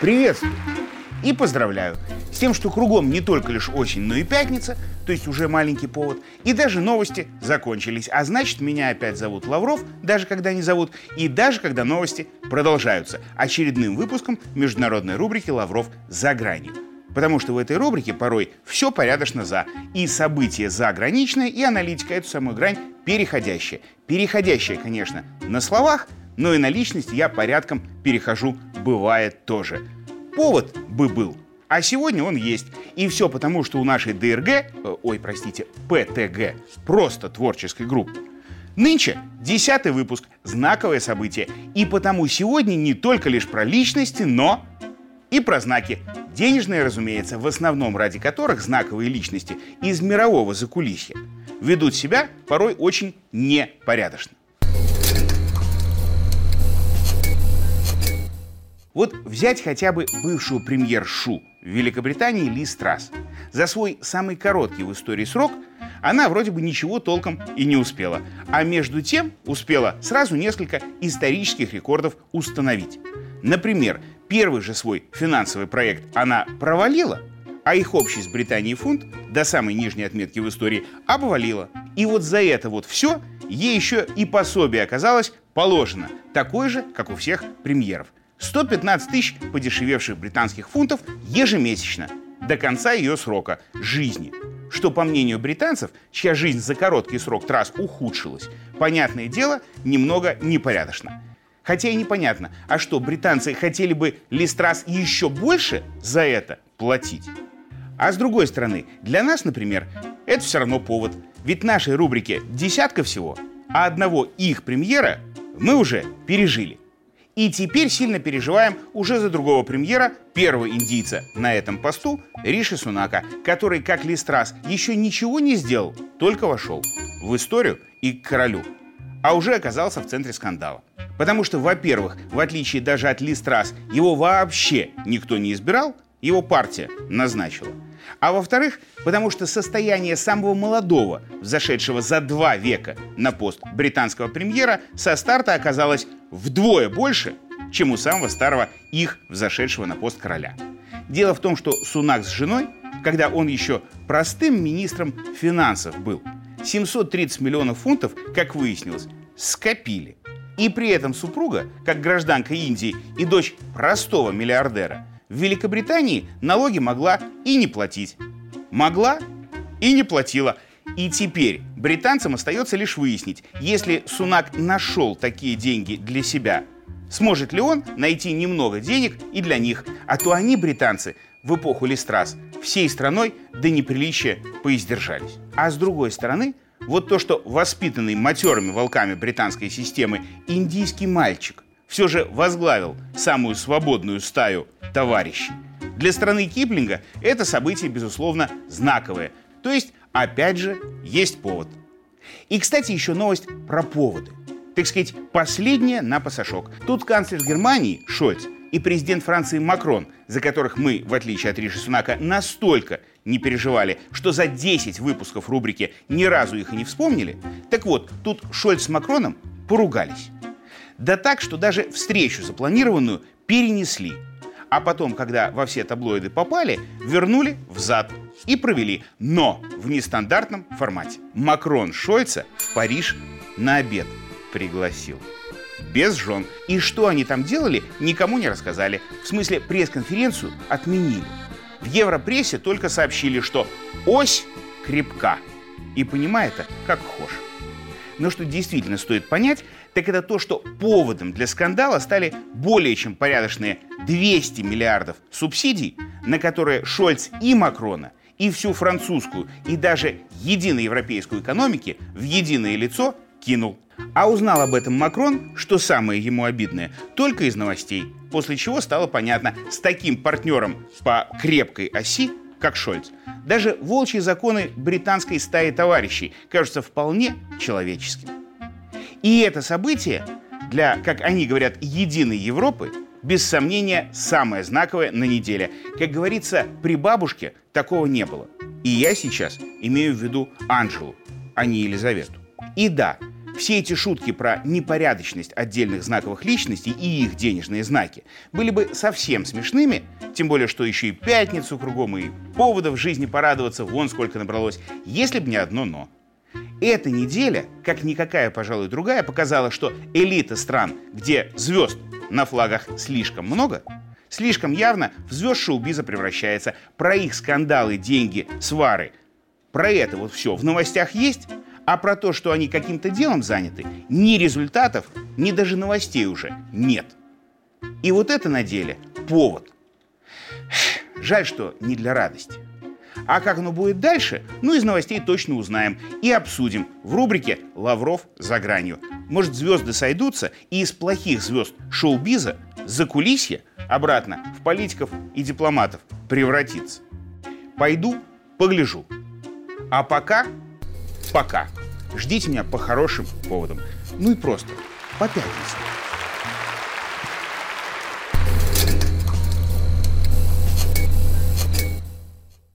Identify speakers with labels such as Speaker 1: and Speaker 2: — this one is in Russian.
Speaker 1: Приветствую и поздравляю с тем, что кругом не только лишь осень, но и пятница, то есть уже маленький повод, и даже новости закончились. А значит, меня опять зовут Лавров, даже когда не зовут, и даже когда новости продолжаются очередным выпуском международной рубрики «Лавров за гранью». Потому что в этой рубрике порой все порядочно за. И событие заграничное, и аналитика эту самую грань переходящая. Переходящая, конечно, на словах, но и на личность я порядком перехожу, бывает тоже. Повод бы был, а сегодня он есть. И все потому, что у нашей ДРГ, э, ой, простите, ПТГ, просто творческой группы, Нынче десятый выпуск, знаковое событие. И потому сегодня не только лишь про личности, но и про знаки. Денежные, разумеется, в основном ради которых знаковые личности из мирового закулисья ведут себя порой очень непорядочно. Вот взять хотя бы бывшую премьер-шу в Великобритании Ли Страс. За свой самый короткий в истории срок она вроде бы ничего толком и не успела. А между тем успела сразу несколько исторических рекордов установить. Например, первый же свой финансовый проект она провалила, а их общий с Британией фунт до самой нижней отметки в истории обвалила. И вот за это вот все ей еще и пособие оказалось положено, такое же, как у всех премьеров – 115 тысяч подешевевших британских фунтов ежемесячно до конца ее срока жизни. Что, по мнению британцев, чья жизнь за короткий срок трасс ухудшилась, понятное дело, немного непорядочно. Хотя и непонятно, а что, британцы хотели бы Листрас еще больше за это платить? А с другой стороны, для нас, например, это все равно повод. Ведь нашей рубрике десятка всего, а одного их премьера мы уже пережили. И теперь сильно переживаем уже за другого премьера, первого индийца на этом посту, Риши Сунака, который, как Листрас, еще ничего не сделал, только вошел в историю и к королю, а уже оказался в центре скандала. Потому что, во-первых, в отличие даже от Листрас, его вообще никто не избирал, его партия назначила. А во-вторых, потому что состояние самого молодого, зашедшего за два века на пост британского премьера, со старта оказалось вдвое больше, чем у самого старого их взошедшего на пост короля. Дело в том, что Сунак с женой, когда он еще простым министром финансов был, 730 миллионов фунтов, как выяснилось, скопили. И при этом супруга, как гражданка Индии и дочь простого миллиардера, в Великобритании налоги могла и не платить. Могла и не платила – и теперь британцам остается лишь выяснить, если Сунак нашел такие деньги для себя, сможет ли он найти немного денег и для них, а то они, британцы, в эпоху Листрас всей страной до неприличия поиздержались. А с другой стороны, вот то, что воспитанный матерыми волками британской системы индийский мальчик все же возглавил самую свободную стаю товарищей. Для страны Киплинга это событие, безусловно, знаковое. То есть опять же, есть повод. И, кстати, еще новость про поводы. Так сказать, последняя на пасашок. Тут канцлер Германии Шольц и президент Франции Макрон, за которых мы, в отличие от Риши Сунака, настолько не переживали, что за 10 выпусков рубрики ни разу их и не вспомнили. Так вот, тут Шольц с Макроном поругались. Да так, что даже встречу запланированную перенесли. А потом, когда во все таблоиды попали, вернули в зад и провели, но в нестандартном формате. Макрон Шольца в Париж на обед пригласил. Без жен. И что они там делали, никому не рассказали. В смысле, пресс-конференцию отменили. В Европрессе только сообщили, что ось крепка. И понимает это как хошь. Но что действительно стоит понять, так это то, что поводом для скандала стали более чем порядочные 200 миллиардов субсидий, на которые Шольц и Макрона и всю французскую, и даже единоевропейскую экономики в единое лицо кинул. А узнал об этом Макрон, что самое ему обидное, только из новостей, после чего стало понятно, с таким партнером по крепкой оси, как Шольц, даже волчьи законы британской стаи товарищей кажутся вполне человеческими. И это событие для, как они говорят, единой Европы без сомнения, самое знаковое на неделе. Как говорится, при бабушке такого не было. И я сейчас имею в виду Анжелу, а не Елизавету. И да, все эти шутки про непорядочность отдельных знаковых личностей и их денежные знаки были бы совсем смешными, тем более, что еще и пятницу кругом, и поводов в жизни порадоваться вон сколько набралось, если бы не одно «но». Эта неделя, как никакая, пожалуй, другая, показала, что элита стран, где звезд на флагах слишком много, слишком явно в звезд шоу-биза превращается. Про их скандалы, деньги, свары. Про это вот все в новостях есть, а про то, что они каким-то делом заняты, ни результатов, ни даже новостей уже нет. И вот это на деле повод. Жаль, что не для радости. А как оно будет дальше, ну, из новостей точно узнаем и обсудим в рубрике «Лавров за гранью». Может, звезды сойдутся, и из плохих звезд шоу-биза за кулисье обратно в политиков и дипломатов превратится. Пойду, погляжу. А пока, пока. Ждите меня по хорошим поводам. Ну и просто по пятницам.